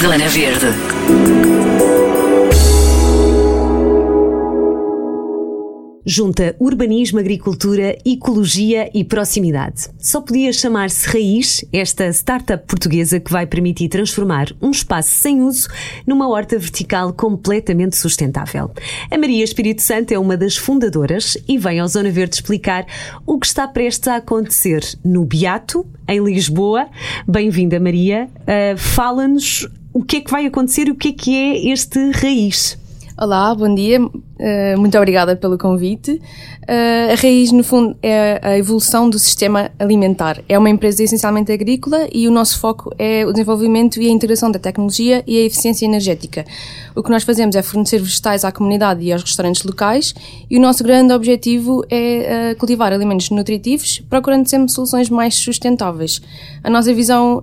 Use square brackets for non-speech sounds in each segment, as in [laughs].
Zona Verde. Junta urbanismo, agricultura, ecologia e proximidade. Só podia chamar-se Raiz esta startup portuguesa que vai permitir transformar um espaço sem uso numa horta vertical completamente sustentável. A Maria Espírito Santo é uma das fundadoras e vem ao Zona Verde explicar o que está prestes a acontecer no Beato, em Lisboa. Bem-vinda, Maria. Uh, Fala-nos que é que vai acontecer e o que é que é este Raiz. Olá, bom dia. Uh, muito obrigada pelo convite. Uh, a Raiz, no fundo, é a evolução do sistema alimentar. É uma empresa essencialmente agrícola e o nosso foco é o desenvolvimento e a integração da tecnologia e a eficiência energética. O que nós fazemos é fornecer vegetais à comunidade e aos restaurantes locais e o nosso grande objetivo é uh, cultivar alimentos nutritivos, procurando sempre soluções mais sustentáveis. A nossa visão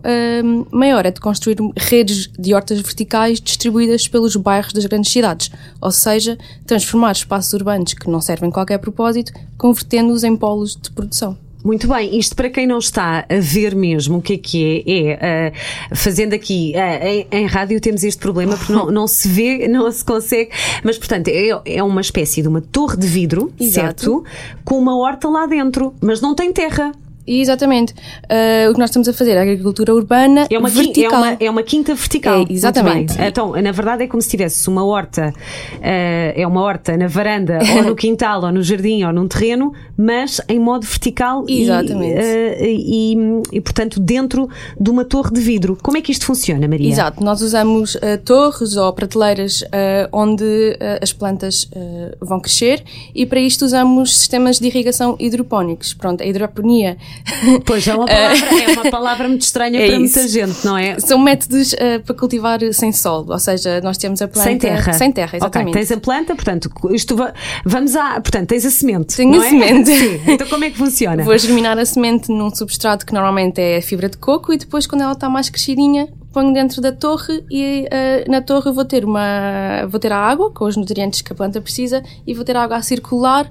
maior é de construir redes de hortas verticais distribuídas pelos bairros das grandes cidades, ou seja, transformar espaços urbanos que não servem qualquer propósito, convertendo-os em polos de produção. Muito bem, isto para quem não está a ver mesmo o que é que é, é uh, fazendo aqui uh, em, em, rádio temos este problema porque não, não, se vê, não se consegue, mas portanto é, é uma espécie de uma torre de vidro, Exato. certo? Com uma horta lá dentro, mas não tem terra. Exatamente. Uh, o que nós estamos a fazer é a agricultura urbana é uma vertical. É uma, é uma quinta vertical. É, exatamente. Então, na verdade, é como se tivesse uma horta, uh, é uma horta na varanda, [laughs] ou no quintal, ou no jardim, ou num terreno, mas em modo vertical exatamente. E, uh, e, e, portanto, dentro de uma torre de vidro. Como é que isto funciona, Maria? Exato. Nós usamos torres ou prateleiras onde as plantas vão crescer e para isto usamos sistemas de irrigação hidropónicos. Pronto, a hidroponia Pois é uma [laughs] palavra, é uma palavra muito estranha [laughs] é para isso. muita gente, não é? São métodos uh, para cultivar sem solo, ou seja, nós temos a planta sem terra. Sem terra, exatamente. Okay, tens a planta, portanto, isto va vamos a, portanto, tens a semente. Tenho a é? semente. Sim. Então como é que funciona? Vou germinar a semente num substrato que normalmente é fibra de coco e depois quando ela está mais crescidinha, ponho dentro da torre e uh, na torre vou ter uma vou ter a água com os nutrientes que a planta precisa e vou ter a água a circular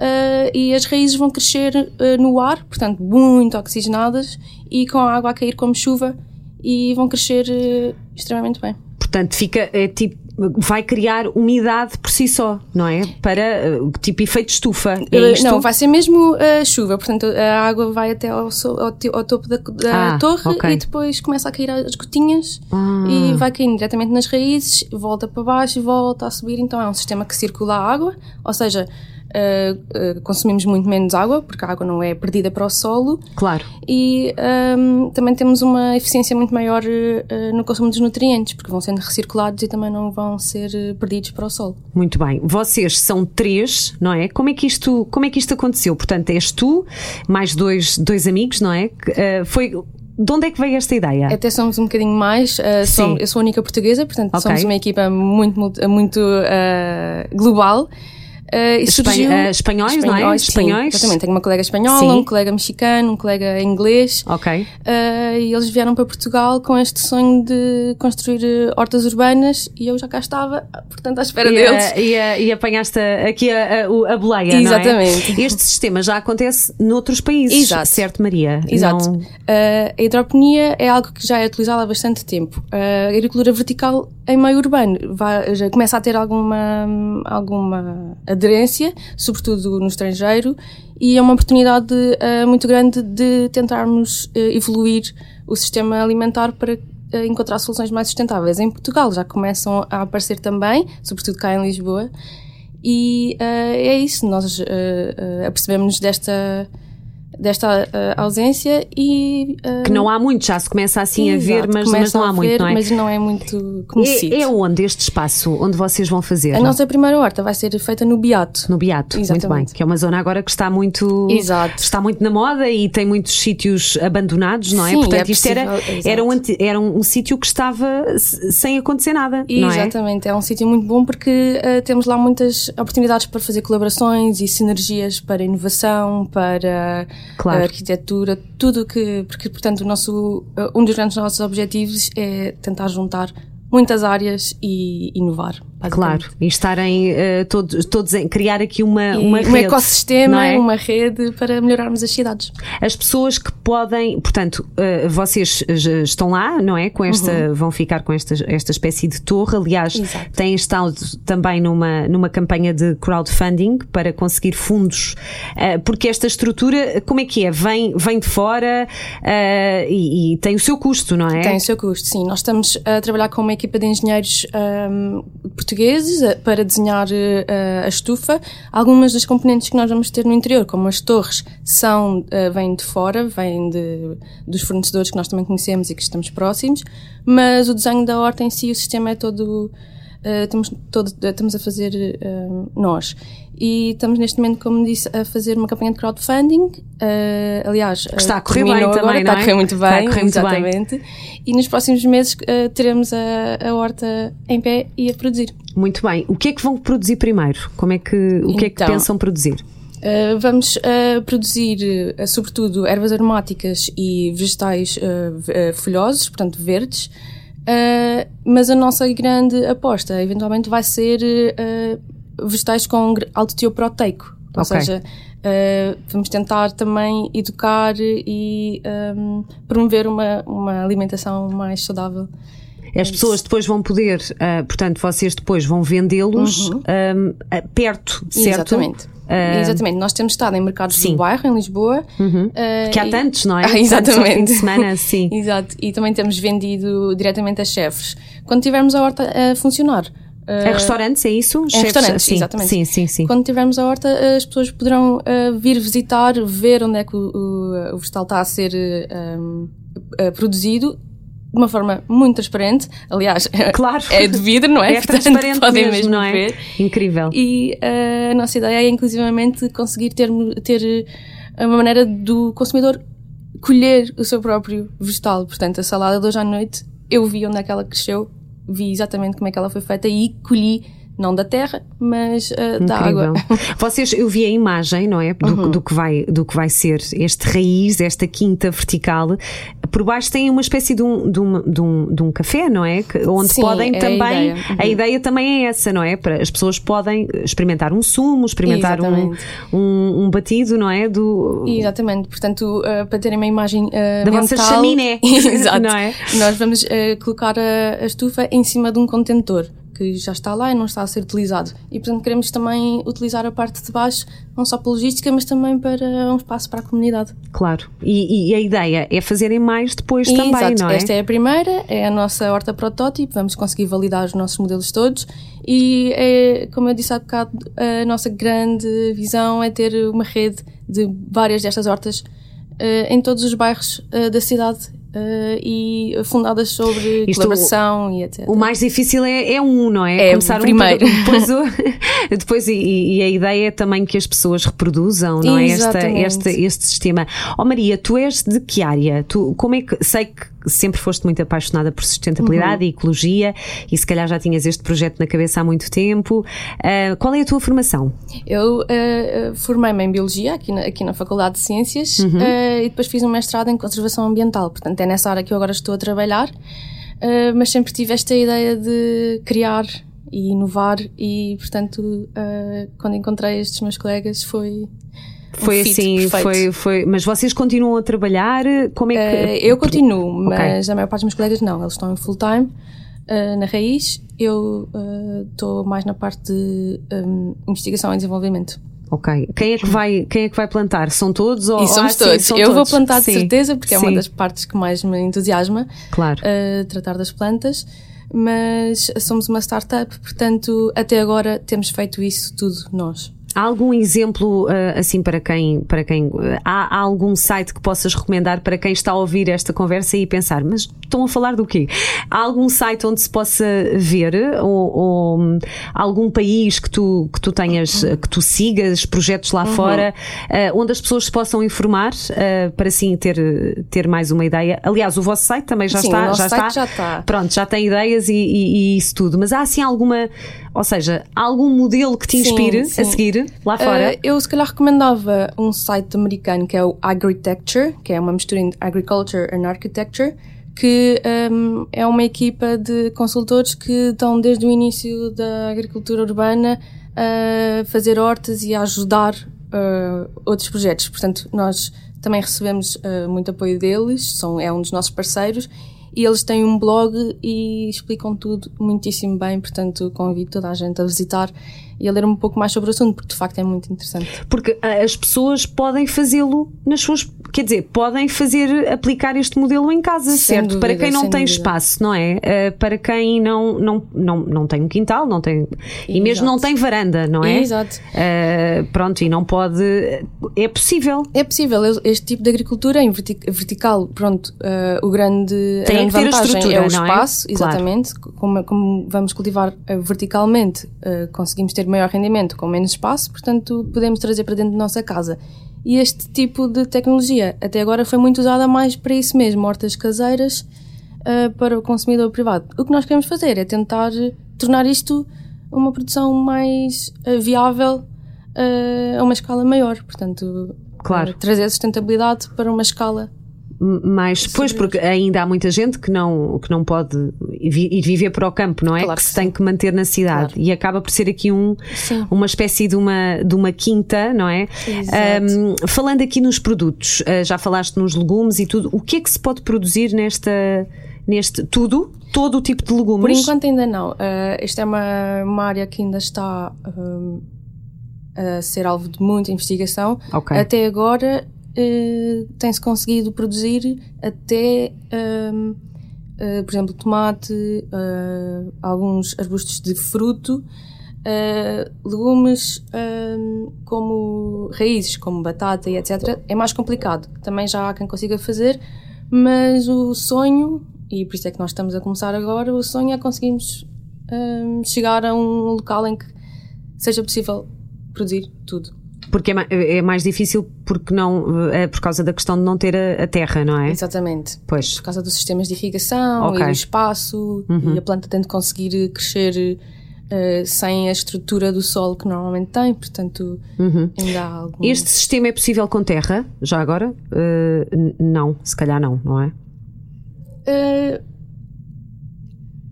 uh, e as raízes vão crescer uh, no ar, portanto, muito oxigenadas e com a água a cair como chuva e vão crescer uh, extremamente bem. Portanto, fica é, tipo vai criar umidade por si só, não é? Para tipo efeito estufa. É não, vai ser mesmo a chuva, portanto a água vai até ao, ao, ao topo da, da ah, torre okay. e depois começa a cair as gotinhas ah. e vai caindo diretamente nas raízes, volta para baixo e volta a subir. Então é um sistema que circula a água, ou seja, Uh, uh, consumimos muito menos água, porque a água não é perdida para o solo. Claro. E um, também temos uma eficiência muito maior uh, no consumo dos nutrientes, porque vão sendo recirculados e também não vão ser perdidos para o solo. Muito bem. Vocês são três, não é? Como é que isto, como é que isto aconteceu? Portanto, és tu, mais dois, dois amigos, não é? foi de onde é que veio esta ideia? Até somos um bocadinho mais. Uh, somos, eu sou a única portuguesa, portanto okay. somos uma equipa muito, muito, muito uh, global. Uh, surgiu... uh, espanhóis, espanhóis, não é? Espanhóis. exatamente. Tenho uma colega espanhola, sim. um colega mexicano, um colega inglês. Ok. Uh, e eles vieram para Portugal com este sonho de construir hortas urbanas e eu já cá estava, portanto, à espera e, deles. E, e, apanhaste aqui a, a, a boleia, Exatamente. Não é? Este sistema já acontece noutros países, Exato. certo, Maria? Exato. Não... a hidroponia é algo que já é utilizado há bastante tempo. a agricultura vertical em meio urbano vai, já começa a ter alguma, alguma aderência, sobretudo no estrangeiro, e é uma oportunidade uh, muito grande de tentarmos uh, evoluir o sistema alimentar para uh, encontrar soluções mais sustentáveis. Em Portugal já começam a aparecer também, sobretudo cá em Lisboa, e é isso, nós apercebemos desta desta uh, ausência e uh, que não há muito, já se começa assim exato, a ver, mas, mas não há muito, não é? Mas não é muito conhecido. É, é onde este espaço, onde vocês vão fazer? A não? nossa primeira horta vai ser feita no Beato. No Beato, Exatamente. muito bem, que é uma zona agora que está muito Exato. está muito na moda e tem muitos sítios abandonados, não é? Sim, Portanto, é isto era era um, era um, um sítio que estava sem acontecer nada, não é? Exatamente, é um sítio muito bom porque uh, temos lá muitas oportunidades para fazer colaborações e sinergias para inovação, para claro. arquitetura arquitetura, tudo que. Porque, portanto, o nosso, um dos grandes nossos objetivos é tentar juntar muitas áreas e inovar. Claro, e estarem uh, todos, todos em criar aqui uma, uma rede. Um ecossistema, é? uma rede para melhorarmos as cidades. As pessoas que podem, portanto, uh, vocês estão lá, não é? Com esta, uhum. vão ficar com esta, esta espécie de torre. Aliás, Exato. têm estado também numa, numa campanha de crowdfunding para conseguir fundos, uh, porque esta estrutura, como é que é? Vem, vem de fora e, e, tem o seu custo, não é? Tem o seu custo, sim. Nós estamos a trabalhar com uma equipa de engenheiros um, portugueses eh, para desenhar uh, a estufa. Algumas das componentes que nós vamos ter no interior, como as torres, são, uh, vêm de fora, vêm de, dos fornecedores que nós também conhecemos e que estamos próximos, mas o desenho da horta em si, o sistema é todo uh, estamos, todo, estamos a fazer uh, nós. E estamos neste momento, como disse, a fazer uma campanha de crowdfunding. Uh, aliás, está a correr bem agora, também, está a correr muito bem, correr muito exatamente. Bem. E nos próximos meses teremos a, a horta em pé e a produzir. Muito bem. O que é que vão produzir primeiro? Como é que, o que então, é que então, pensam produzir? Uh, vamos uh, produzir, uh, sobretudo, ervas aromáticas e vegetais folhosos, portanto verdes, Uh, mas a nossa grande aposta, eventualmente, vai ser uh, vegetais com alto teor proteico. Ou okay. seja, uh, vamos tentar também educar e um, promover uma, uma alimentação mais saudável. As pessoas depois vão poder, portanto, vocês depois vão vendê-los uhum. perto, certo? Exatamente. Uh, exatamente, nós temos estado em mercados sim. do bairro, em Lisboa. Uhum. Uh, que há tantos, não é? [laughs] Ah, exatamente. Fim de semana, [laughs] sim. Exato, e também temos vendido diretamente a chefes. Quando tivermos a horta a funcionar. Uh, é restaurantes, é isso? É restaurantes, sim, exatamente. Sim, sim, sim. Quando tivermos a horta, as pessoas poderão uh, vir visitar, ver onde é que o, o, o vegetal está a ser um, produzido de uma forma muito transparente. Aliás, [laughs] claro. é de vidro, não é? É [laughs] Portanto, transparente podem mesmo, mesmo não é? ver. Incrível. E uh, a nossa ideia é, inclusivamente, conseguir ter, ter uma maneira do consumidor colher o seu próprio vegetal. Portanto, a salada de hoje à noite, eu vi onde é que ela cresceu, vi exatamente como é que ela foi feita e colhi não da terra, mas uh, da água. [laughs] Vocês, eu vi a imagem, não é, do, uhum. do, que vai, do que vai ser este raiz, esta quinta vertical. Por baixo tem uma espécie de um, de um, de um, de um café, não é? Onde Sim, podem é também. A ideia. Uhum. a ideia. também é essa, não é? Para as pessoas podem experimentar um sumo, experimentar um, um, um, batido, não é? Do... Exatamente, portanto, uh, para terem uma imagem uh, da mental, vossa chaminé, [laughs] Exato. não é? Nós vamos colocar a, a estufa em cima de um contentor que já está lá e não está a ser utilizado. E, portanto, queremos também utilizar a parte de baixo, não só para logística, mas também para um espaço para a comunidade. Claro. E, e a ideia é fazerem mais depois e, também, exato. não é? Esta é a primeira, é a nossa horta protótipo, vamos conseguir validar os nossos modelos todos e, é, como eu disse há bocado, a nossa grande visão é ter uma rede de várias destas hortas uh, em todos os bairros uh, da cidade Uh, e fundadas sobre Isto, colaboração e etc. O mais difícil é, é um, não é? É Começar o primeiro. Um, [laughs] depois, depois e, e, a ideia é também que as pessoas reproduzam, não é? Esta, este, este sistema. Ó oh, Maria, tu és de que área? Tu, como é que, sei que sempre foste muito apaixonada por sustentabilidade uhum. e ecologia e se calhar já tinhas este projeto na cabeça há muito tempo. Uh, qual é a tua formação? Eu uh, formei-me em Biologia aqui na, aqui na Faculdade de Ciências uhum. e depois fiz um mestrado em Conservação Ambiental, portanto é nessa área que eu agora estou a trabalhar, uh, mas sempre tive esta ideia de criar e inovar e, portanto, uh, quando encontrei estes meus colegas foi foi assim, foi, foi. Mas vocês continuam a trabalhar? Como é que. Uh, eu continuo, mas okay. a maior parte dos meus colegas não, eles estão em full time uh, na raiz. Eu estou uh, mais na parte de um, investigação e desenvolvimento. Ok. Quem é que vai, quem é que vai plantar? São todos ou E somos ah, todos. Sim, eu todos. vou plantar de sim. certeza porque sim. é uma das partes que mais me entusiasma. Claro. Uh, tratar das plantas. Mas somos uma startup, portanto, até agora temos feito isso tudo nós. Há algum exemplo, uh, assim, para quem. Para quem uh, há, algum site que possas recomendar para quem está a ouvir esta conversa e pensar, mas estão a falar do quê? Há algum site onde se possa ver? Ou, ou um, algum país que tu, que tu tenhas, que tu sigas, projetos lá uhum. fora, onde as pessoas se possam informar para assim ter, ter mais uma ideia? Aliás, o vosso site também já Sim, está. já está. já está. Pronto, já tem ideias e, e, e, isso tudo. Mas há assim alguma. Ou seja, algum modelo que te inspire sim, sim. a seguir? Lá fora? Uh, eu se calhar recomendava um site americano que é o Agritecture, que é uma mistura entre Agriculture and Architecture, que um, é uma equipa de consultores que estão desde o início da agricultura urbana a fazer hortas e a ajudar uh, outros projetos. Portanto, nós também recebemos uh, muito apoio deles, são, é um dos nossos parceiros e eles têm um blog e explicam tudo muitíssimo bem, portanto convido toda a gente a visitar e a ler um pouco mais sobre o assunto, porque de facto é muito interessante. Porque ah, as pessoas podem fazê-lo nas suas. Quer dizer, podem fazer, aplicar este modelo em casa, Sem certo? dúvida, para quem não tem dúvida. espaço, não é? Ah, para quem não, não, não, não tem um quintal, não tem. E mesmo Exato. não tem varanda, não é? Exato. Ah, pronto, e não pode. É possível. É possível, este tipo de agricultura em verti- vertical, pronto, eh, o grande, Tem a que grande ter a vantagem estrutura, é o é? espaço, Claro. exatamente. Como, como vamos cultivar verticalmente, conseguimos ter maior rendimento com menos espaço, portanto podemos trazer para dentro da nossa casa. E este tipo de tecnologia até agora foi muito usada mais para isso mesmo, hortas caseiras eh, para o consumidor privado. O que nós queremos fazer é tentar tornar isto uma produção mais eh, viável eh, a uma escala maior, portanto Claro. trazer a sustentabilidade para uma escala. Mas, pois, porque ainda há muita gente que não, que não pode ir viver para o campo, não é? Claro que que se tem que manter na cidade. E acaba por ser aqui um, Sim. uma espécie de uma, de uma quinta, não é? Um, falando aqui nos produtos, uh, já falaste nos legumes e tudo, o que é que se pode produzir nesta. Neste, tudo? Todo o tipo de legumes? Por enquanto ainda não. Eh, esta é uma, uma área que ainda está hum, a ser alvo de muita investigação. Ok. Até agora eh, tem-se conseguido produzir até, hum, eh, por exemplo, tomate, eh, alguns arbustos de fruto, legumes hum, como raízes, como batata e etc. É mais complicado. Também já há quem consiga fazer, mas o sonho, e por isso é que nós estamos a começar agora, o sonho é conseguirmos hum, chegar a um local em que seja possível produzir tudo. Porque é, ma- é mais difícil porque não, é por causa da questão de não ter a, a terra, não é? Exatamente. Pois. Por causa dos sistemas de irrigação Ok. Uhum. e do espaço, e a planta tem de conseguir crescer eh, sem a estrutura do solo que normalmente tem, portanto, ainda há algum. Este sistema é possível com terra, já agora? Uh, não, se calhar não, não é? Eh,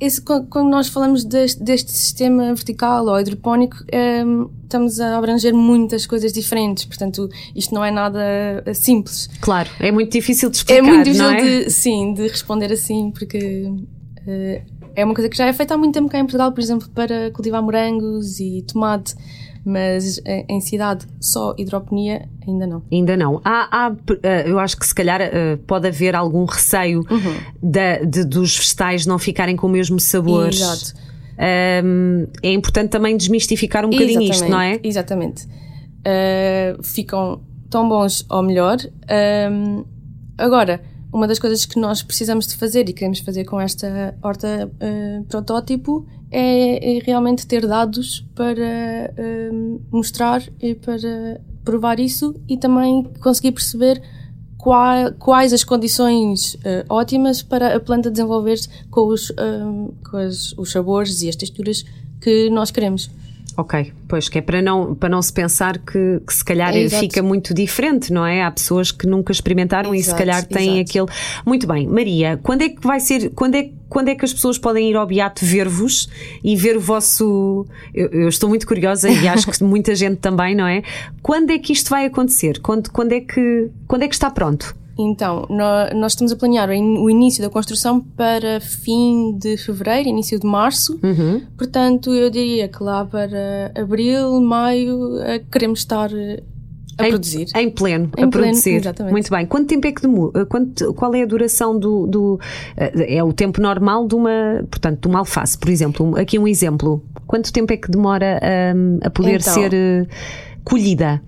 esse- quando nós falamos deste, deste sistema vertical ou hidropónico, ehm, estamos a abranger muitas coisas diferentes, portanto, isto não é nada eh, simples. Claro, é muito difícil de explicar, É muito difícil não é? de, sim, de responder assim, porque eh, é uma coisa que já é feita há muito tempo cá em Portugal, por exemplo, para cultivar morangos e tomate, mas em cidade só hidroponia ainda não. Ainda não. Há, há, eh, eu acho que se calhar eh, pode haver algum receio Uhum. da- de- dos vegetais não ficarem com o mesmo sabor. Exato. Ahm, é importante também desmistificar um bocadinho isto, não é? Exatamente. Eh, ficam tão bons ou melhor. Ahm, agora, uma das coisas que nós precisamos de fazer e queremos fazer com esta horta eh, protótipo é, é realmente ter dados para ahm, mostrar e para provar isso e também conseguir perceber qua- quais as condições eh, ótimas para a planta desenvolver-se com, os, com as- os sabores e as texturas que nós queremos. Ok, pois que é para não, para não se pensar que, que se calhar É, exato. fica muito diferente, não é? Há pessoas que nunca experimentaram e se Exato, calhar têm exato. aquele. Muito bem, Maria, quando é que vai ser, quando é, quando é que as pessoas podem ir ao Beato ver-vos e ver o vosso. Eu, eu estou muito curiosa e acho que muita gente também, não é? Quando é que isto vai acontecer? Quando, quando, é, que, quando é que está pronto? Então, nó- nós estamos a planear o in- o início da construção para fim de fevereiro, início de março. Uhum. Portanto, eu diria que lá para abril, maio, eh, queremos estar eh, a em, produzir. Em pleno, Em a pleno, produzir. exatamente. Muito bem. Quanto tempo é que demora? Quanto, qual é a duração do, do. eh, É o tempo normal de uma. Portanto, de uma alface, por exemplo. Aqui um exemplo. Quanto tempo é que demora hum, a poder Então. ser eh, colhida?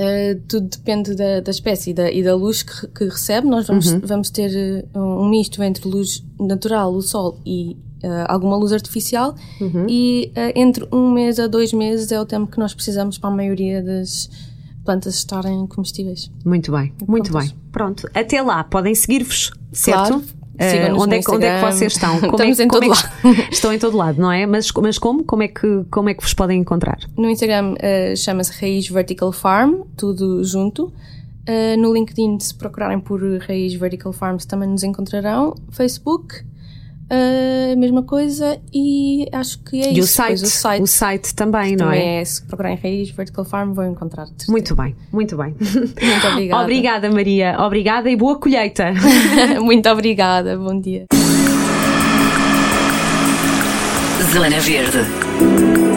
Eh, tudo depende da, da espécie e da, e da luz que, que recebe. Nós vamos, Uhum. vamos ter eh, um misto entre luz natural, o sol e eh, alguma luz artificial. Uhum. E entre um mês a dois meses é o tempo que nós precisamos para a maioria das plantas estarem comestíveis. Muito bem, muito bem. Pronto. Até lá, podem seguir-vos, certo? Claro. Sigam-nos onde, é, que- onde é que vocês estão? [laughs] Como Estamos é, em como todo é que- [laughs] Estão em todo lado, não é? Mas, mas como? Como é, que, como é que vos podem encontrar? No Instagram eh, chama-se Raiz Vertical Farm, tudo junto. Uh, no LinkedIn, se procurarem por Raiz Vertical Farms, também nos encontrarão. Facebook, uh, mesma coisa. E acho que é e isso. O site, o site, o site também, não é? é? Se procurarem Raiz Vertical Farm, vão encontrar. Muito bem, muito bem. Muito [laughs] obrigada. obrigada, Maria. Obrigada e boa colheita. [laughs] muito obrigada. Bom dia. Zona Verde.